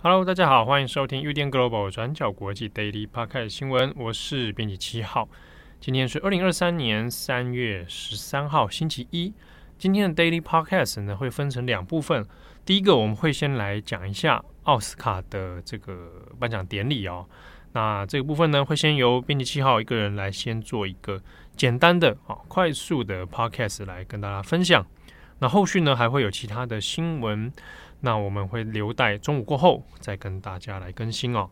Hello，大家好，欢迎收听 UDN Global 转角国际 Daily Podcast 新闻，我是编辑七号。今天是二零二三年三月十三号，星期一。今天的 Daily Podcast 呢，会分成两部分。第一个，我们会先来讲一下奥斯卡的这个颁奖典礼哦。那这个部分呢，会先由编辑七号一个人来先做一个简单的啊、快速的 Podcast 来跟大家分享。那后续呢，还会有其他的新闻。那我们会留待中午过后再跟大家来更新哦。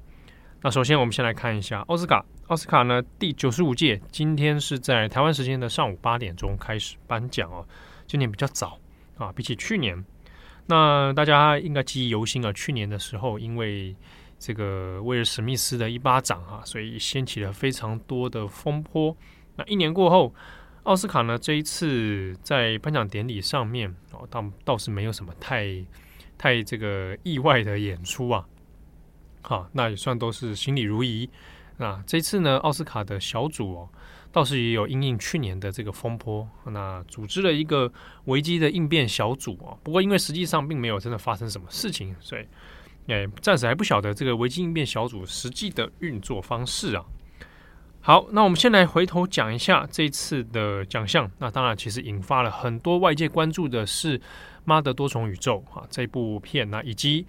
那首先，我们先来看一下奥斯卡。奥斯卡呢，第九十五届今天是在台湾时间的上午八点钟开始颁奖哦。今年比较早啊，比起去年，那大家应该记忆犹新啊。去年的时候，因为这个威尔史密斯的一巴掌啊，所以掀起了非常多的风波。那一年过后，奥斯卡呢，这一次在颁奖典礼上面哦，倒倒是没有什么太太这个意外的演出啊。好，那也算都是心里如一。那这次呢，奥斯卡的小组哦。倒是也有因应去年的这个风波，那组织了一个危机的应变小组啊。不过因为实际上并没有真的发生什么事情，所以诶暂时还不晓得这个危机应变小组实际的运作方式啊。好，那我们先来回头讲一下这次的奖项。那当然，其实引发了很多外界关注的是《妈的多重宇宙》啊这部片啊，以及。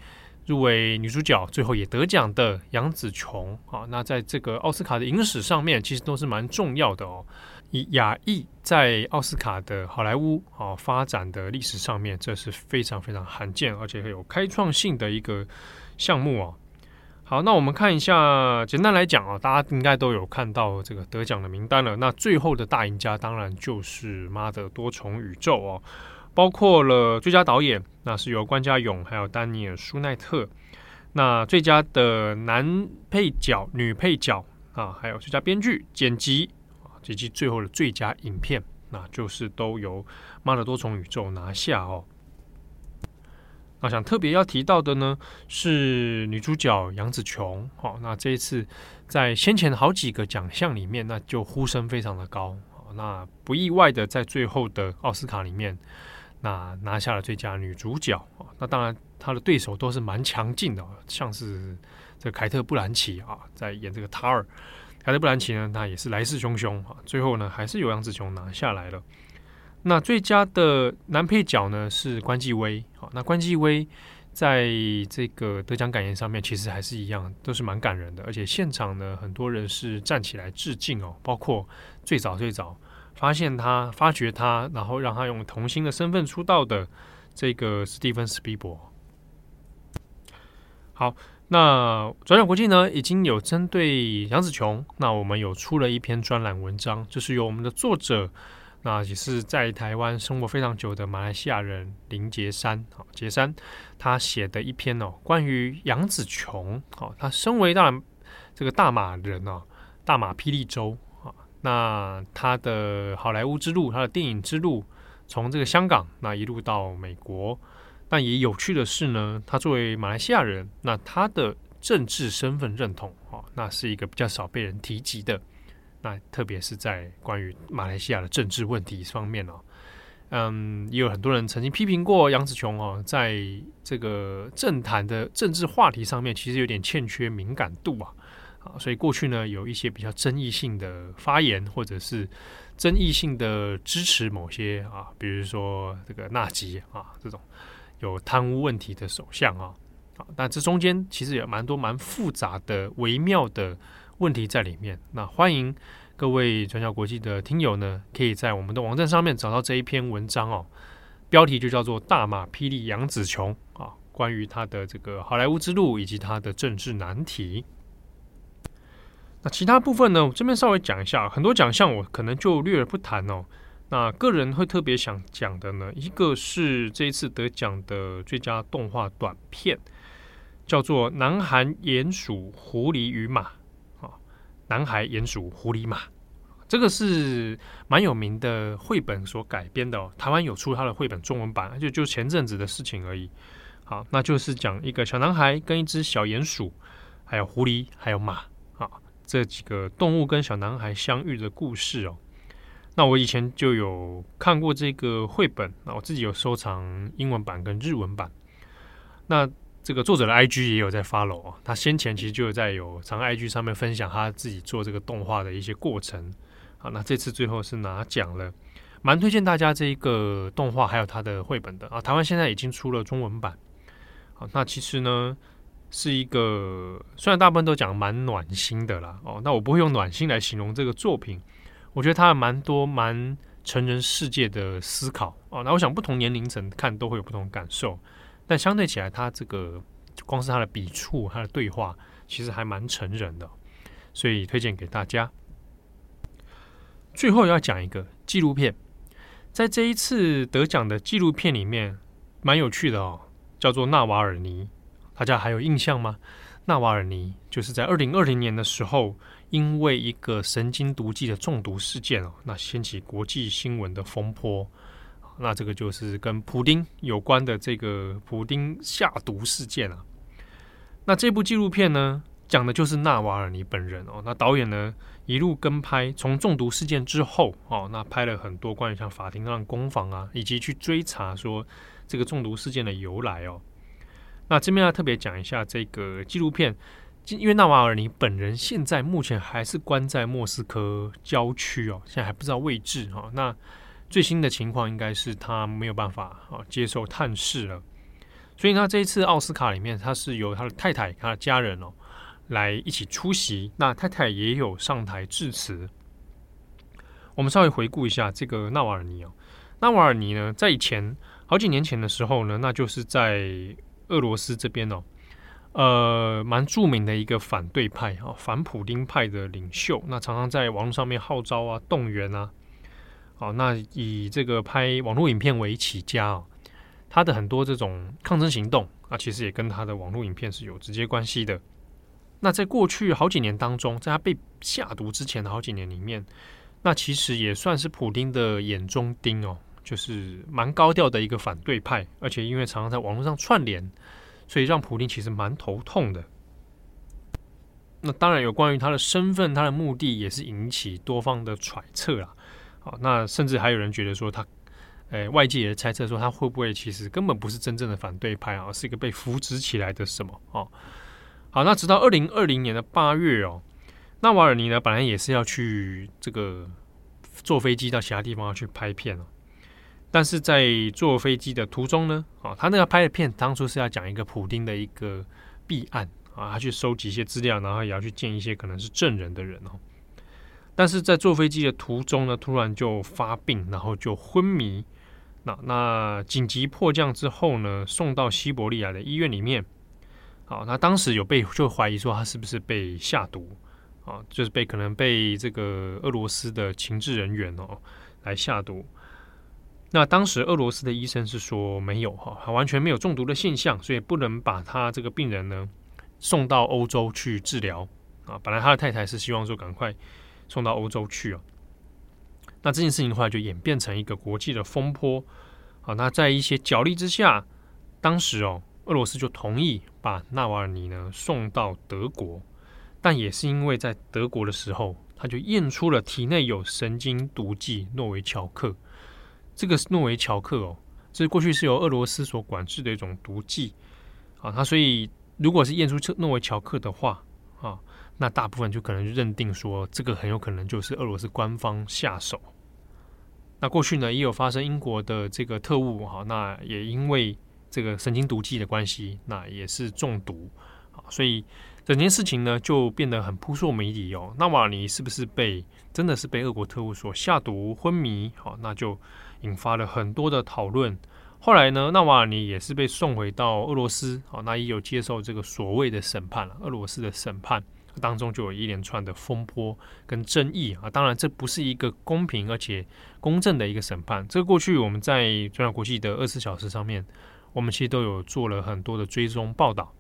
入围女主角，最后也得奖的杨紫琼啊，那在这个奥斯卡的影史上面，其实都是蛮重要的哦。以亚裔在奥斯卡的好莱坞啊发展的历史上面，这是非常非常罕见，而且很有开创性的一个项目哦。好，那我们看一下，简单来讲啊，大家应该都有看到这个得奖的名单了。那最后的大赢家，当然就是《妈的多重宇宙》哦。包括了最佳导演，那是由关家永还有丹尼尔舒奈特。那最佳的男配角、女配角啊，还有最佳编剧、剪辑啊，以及最后的最佳影片，那就是都由《妈的多重宇宙》拿下哦。那想特别要提到的呢，是女主角杨紫琼。哦，那这一次在先前好几个奖项里面，那就呼声非常的高。那不意外的，在最后的奥斯卡里面。那拿下了最佳女主角啊，那当然她的对手都是蛮强劲的，像是这凯特·布兰奇啊，在演这个塔尔。凯特·布兰奇呢，那也是来势汹汹啊，最后呢还是由杨紫琼拿下来了。那最佳的男配角呢是关继威啊，那关继威在这个得奖感言上面其实还是一样，都是蛮感人的，而且现场呢很多人是站起来致敬哦，包括最早最早。发现他、发掘他，然后让他用童星的身份出道的这个史蒂芬·史匹柏。好，那转角国际呢，已经有针对杨紫琼，那我们有出了一篇专栏文章，就是由我们的作者，那也是在台湾生活非常久的马来西亚人林杰山，好，杰山他写的一篇哦，关于杨紫琼，好，他身为当然这个大马人哦，大马霹雳州。那他的好莱坞之路，他的电影之路，从这个香港那一路到美国。但也有趣的是呢，他作为马来西亚人，那他的政治身份认同啊，那是一个比较少被人提及的。那特别是在关于马来西亚的政治问题方面哦，嗯，也有很多人曾经批评过杨紫琼哦，在这个政坛的政治话题上面，其实有点欠缺敏感度啊。所以过去呢，有一些比较争议性的发言，或者是争议性的支持某些啊，比如说这个纳吉啊这种有贪污问题的首相啊，啊，但这中间其实有蛮多蛮复杂的微妙的问题在里面。那欢迎各位转角国际的听友呢，可以在我们的网站上面找到这一篇文章哦，标题就叫做《大马霹雳杨紫琼》啊，关于他的这个好莱坞之路以及他的政治难题。那其他部分呢？我这边稍微讲一下，很多奖项我可能就略而不谈哦。那个人会特别想讲的呢，一个是这一次得奖的最佳动画短片，叫做《南韩鼹鼠狐狸与马》啊，《南韩鼹鼠狐狸马》这个是蛮有名的绘本所改编的哦。台湾有出它的绘本中文版，就就前阵子的事情而已。好，那就是讲一个小男孩跟一只小鼹鼠，还有狐狸，还有马，这几个动物跟小男孩相遇的故事哦。那我以前就有看过这个绘本，那我自己有收藏英文版跟日文版。那这个作者的 IG 也有在 follow 哦，他先前其实就有在有常 IG 上面分享他自己做这个动画的一些过程。好，那这次最后是拿奖了，蛮推荐大家这一个动画还有他的绘本的啊。台湾现在已经出了中文版。好，那其实呢是一个，虽然大部分都讲蛮暖心的啦，哦，那我不会用暖心来形容这个作品，我觉得它蛮多蛮成人世界的思考哦。那我想不同年龄层看都会有不同感受，但相对起来，它这个光是它的笔触、它的对话，其实还蛮成人的，所以推荐给大家。最后要讲一个纪录片，在这一次得奖的纪录片里面，蛮有趣的哦。叫做纳瓦尔尼，大家还有印象吗？纳瓦尔尼就是在二零二零年的时候，因为一个神经毒剂的中毒事件哦，那掀起国际新闻的风波。那这个就是跟普丁有关的这个普丁下毒事件啊。那这部纪录片呢，讲的就是纳瓦尔尼本人哦。那导演呢，一路跟拍，从中毒事件之后哦，那拍了很多关于像法庭上攻防啊，以及去追查说。这个中毒事件的由来哦，那这边要特别讲一下这个纪录片，因为纳瓦尔尼本人现在目前还是关在莫斯科郊区哦，现在还不知道位置哈。那最新的情况应该是他没有办法啊接受探视了，所以他这一次奥斯卡里面，他是由他的太太、他的家人哦来一起出席，那太太也有上台致辞。我们稍微回顾一下这个纳瓦尔尼哦，纳瓦尔尼呢在以前。好几年前的时候呢，那就是在俄罗斯这边哦，呃，蛮著名的一个反对派啊，反普丁派的领袖，那常常在网络上面号召啊、动员啊，好，那以这个拍网络影片为起家哦，他的很多这种抗争行动啊，其实也跟他的网络影片是有直接关系的。那在过去好几年当中，在他被下毒之前的好几年里面，那其实也算是普丁的眼中钉哦。就是蛮高调的一个反对派，而且因为常常在网络上串联，所以让普丁其实蛮头痛的。那当然有关于他的身份、他的目的，也是引起多方的揣测啦。好，那甚至还有人觉得说他，诶，外界也猜测说他会不会其实根本不是真正的反对派啊，是一个被扶植起来的什么哦？好，那直到二零二零年的八月哦，纳瓦尔尼呢本来也是要去这个坐飞机到其他地方要去拍片哦。但是在坐飞机的途中呢，啊，他那个拍的片当初是要讲一个普丁的一个弊案啊，他去收集一些资料，然后也要去见一些可能是证人的人哦。但是在坐飞机的途中呢，突然就发病，然后就昏迷。那那紧急迫降之后呢，送到西伯利亚的医院里面。好，那当时有被就怀疑说他是不是被下毒啊，就是被可能被这个俄罗斯的情治人员哦来下毒。那当时俄罗斯的医生是说没有哈，完全没有中毒的现象，所以不能把他这个病人呢送到欧洲去治疗啊。本来他的太太是希望说赶快送到欧洲去啊。那这件事情的话就演变成一个国际的风波啊。那在一些角力之下，当时哦，俄罗斯就同意把纳瓦尔尼呢送到德国，但也是因为在德国的时候，他就验出了体内有神经毒剂诺维乔克。这个诺维乔克哦，这过去是由俄罗斯所管制的一种毒剂啊。它所以，如果是验出诺维乔克的话啊，那大部分就可能认定说，这个很有可能就是俄罗斯官方下手。那过去呢，也有发生英国的这个特务哈，那也因为这个神经毒剂的关系，那也是中毒啊。所以整件事情呢，就变得很扑朔迷离哦。纳瓦尼是不是被真的是被俄国特务所下毒昏迷？好，那就。引发了很多的讨论。后来呢，纳瓦尼也是被送回到俄罗斯，好，那也有接受这个所谓的审判了。俄罗斯的审判当中就有一连串的风波跟争议啊。当然，这不是一个公平而且公正的一个审判。这个过去我们在中央国际的二十四小时上面，我们其实都有做了很多的追踪报道。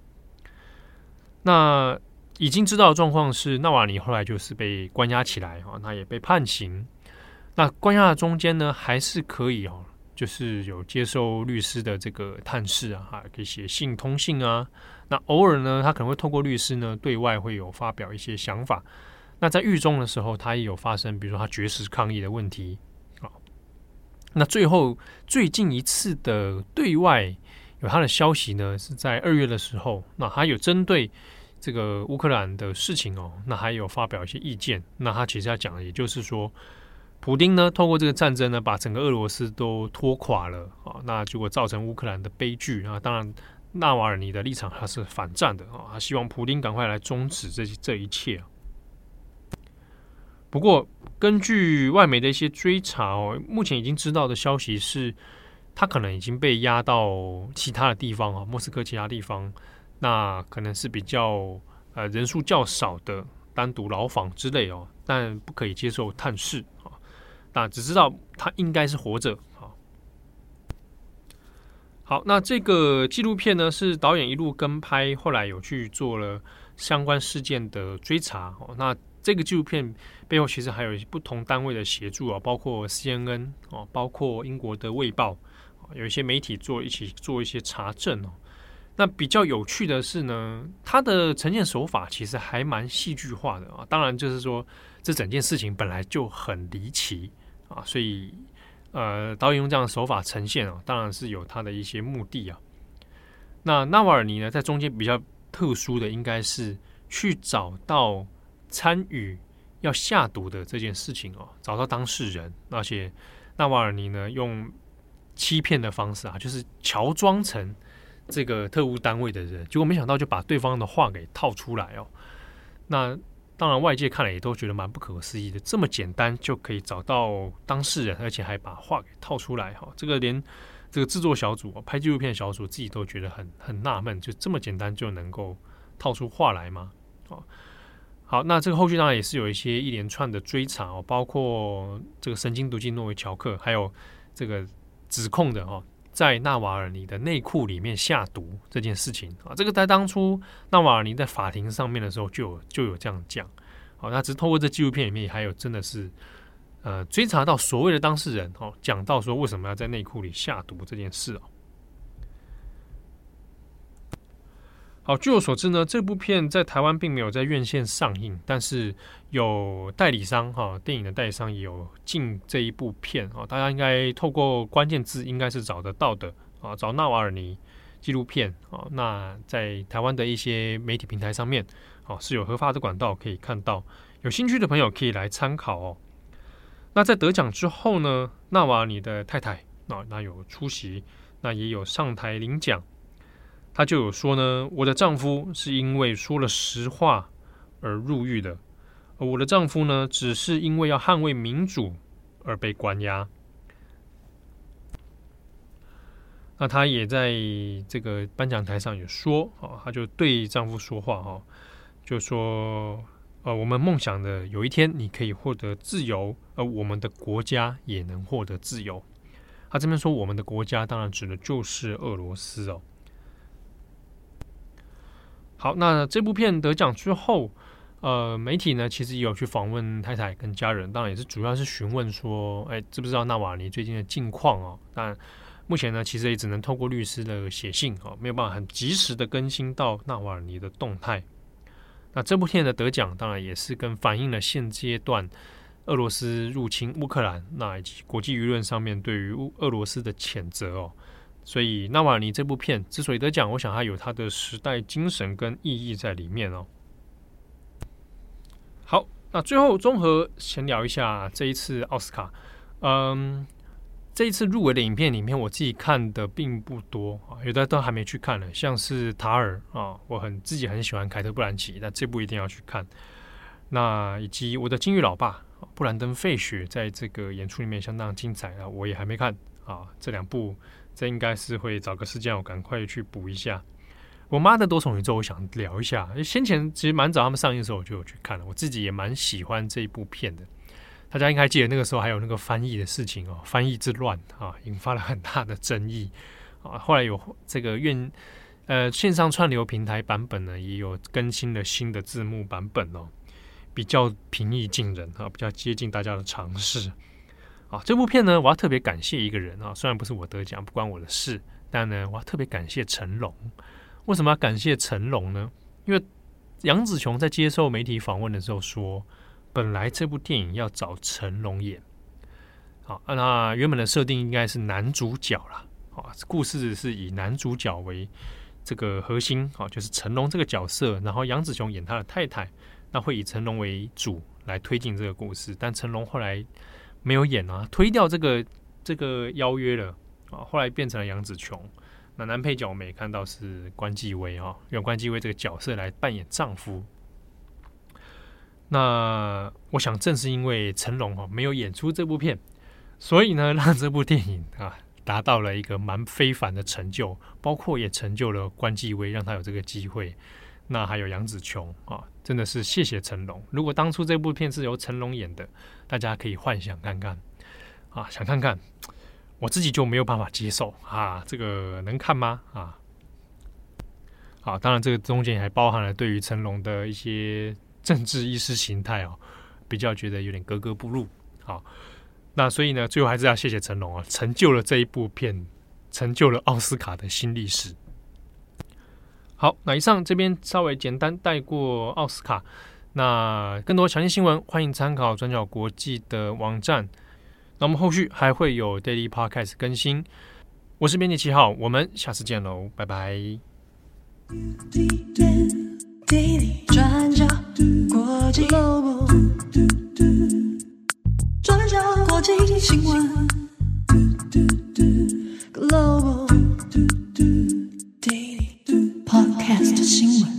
那已经知道的状况是，纳瓦尼后来就是被关押起来啊，那也被判刑。那关押的中间呢，还是可以哦，就是有接受律师的这个探视啊，哈，可以写信通信啊。那偶尔呢，他可能会透过律师呢，对外会有发表一些想法。那在狱中的时候，他也有发生，比如说他绝食抗议的问题啊。那最后最近一次的对外有他的消息呢，是在二月的时候，那他有针对这个乌克兰的事情哦，那还有发表一些意见。那他其实要讲的，也就是说，普丁呢，透过这个战争呢，把整个俄罗斯都拖垮了啊，那结果造成乌克兰的悲剧啊。当然，纳瓦尔尼的立场他是反战的啊，他希望普丁赶快来终止这这一切。不过，根据外媒的一些追查哦，目前已经知道的消息是，他可能已经被押到其他的地方啊，莫斯科其他地方，那可能是比较呃人数较少的单独牢房之类哦，但不可以接受探视啊，那只知道他应该是活着啊。好，那这个纪录片呢，是导演一路跟拍，后来有去做了相关事件的追查哦，那。这个纪录片背后其实还有不同单位的协助啊，包括 CNN 哦，包括英国的《卫报》，有一些媒体做一起做一些查证哦。那比较有趣的是呢，它的呈现手法其实还蛮戏剧化的啊。当然，就是说这整件事情本来就很离奇啊，所以呃，导演用这样的手法呈现啊，当然是有他的一些目的啊。那纳瓦尔尼呢，在中间比较特殊的，应该是去找到。参与要下毒的这件事情哦，找到当事人，而且纳瓦尔尼呢用欺骗的方式啊，就是乔装成这个特务单位的人，结果没想到就把对方的话给套出来哦。那当然外界看了也都觉得蛮不可思议的，这么简单就可以找到当事人，而且还把话给套出来哈。这个连这个制作小组拍纪录片小组自己都觉得很很纳闷，就这么简单就能够套出话来吗？哦。好，那这个后续当然也是有一些一连串的追查哦，包括这个神经毒剂诺维乔克，还有这个指控的哦，在纳瓦尔尼的内裤里面下毒这件事情啊，这个在当初纳瓦尔尼在法庭上面的时候就有就有这样讲。好，那只是透过这纪录片里面还有真的是呃追查到所谓的当事人哦，讲到说为什么要在内裤里下毒这件事哦。好，据我所知呢，这部片在台湾并没有在院线上映，但是有代理商哈，电影的代理商也有进这一部片啊，大家应该透过关键字应该是找得到的啊，找纳瓦尔尼纪录片啊，那在台湾的一些媒体平台上面啊是有合法的管道可以看到，有兴趣的朋友可以来参考哦。那在得奖之后呢，纳瓦尔尼的太太啊，那有出席，那也有上台领奖。她就有说呢，我的丈夫是因为说了实话而入狱的，而我的丈夫呢，只是因为要捍卫民主而被关押。那她也在这个颁奖台上也说，啊，她就对丈夫说话，哈，就说，呃，我们梦想的有一天你可以获得自由，而我们的国家也能获得自由。她这边说，我们的国家当然指的就是俄罗斯哦。好，那这部片得奖之后，呃，媒体呢其实也有去访问太太跟家人，当然也是主要是询问说，哎，知不知道纳瓦尼最近的近况哦？但目前呢，其实也只能透过律师的写信哦，没有办法很及时的更新到纳瓦尼的动态。那这部片的得奖，当然也是跟反映了现阶段俄罗斯入侵乌克兰，那以及国际舆论上面对于俄罗斯的谴责哦。所以，纳瓦尼这部片之所以得奖，我想它有它的时代精神跟意义在里面哦。好，那最后综合闲聊一下这一次奥斯卡。嗯，这一次入围的影片里面，我自己看的并不多啊，有的都还没去看呢。像是塔尔啊，我很自己很喜欢凯特·布兰奇，那这部一定要去看。那以及我的金鱼老爸布兰登·费雪在这个演出里面相当精彩啊，我也还没看啊，这两部。这应该是会找个时间，我赶快去补一下。我妈的多重宇宙，我想聊一下。先前其实蛮早他们上映的时候，我就有去看了。我自己也蛮喜欢这一部片的。大家应该记得那个时候还有那个翻译的事情哦，翻译之乱啊，引发了很大的争议啊。后来有这个院呃，线上串流平台版本呢，也有更新了新的字幕版本哦，比较平易近人啊，比较接近大家的常识。啊，这部片呢，我要特别感谢一个人啊，虽然不是我得奖，不关我的事，但呢，我要特别感谢成龙。为什么要感谢成龙呢？因为杨紫琼在接受媒体访问的时候说，本来这部电影要找成龙演，好，那原本的设定应该是男主角啦，啊，故事是以男主角为这个核心，啊，就是成龙这个角色，然后杨紫琼演他的太太，那会以成龙为主来推进这个故事，但成龙后来。没有演啊，推掉这个这个邀约了啊，后来变成了杨紫琼。那男配角我们也看到是关继威啊，用关继威这个角色来扮演丈夫。那我想正是因为成龙哈没有演出这部片，所以呢，让这部电影啊达到了一个蛮非凡的成就，包括也成就了关继威，让他有这个机会。那还有杨紫琼啊，真的是谢谢成龙。如果当初这部片是由成龙演的，大家可以幻想看看啊，想看看，我自己就没有办法接受啊，这个能看吗？啊，好，当然这个中间还包含了对于成龙的一些政治意识形态哦，比较觉得有点格格不入。好，那所以呢，最后还是要谢谢成龙啊，成就了这一部片，成就了奥斯卡的新历史。好，那以上这边稍微简单带过奥斯卡。那更多详细新闻，欢迎参考转角国际的网站。那我们后续还会有 Daily Podcast 更新。我是编辑七号，我们下次见喽，拜拜。Global Daily 转角国际 Global Daily。Podcast 新闻。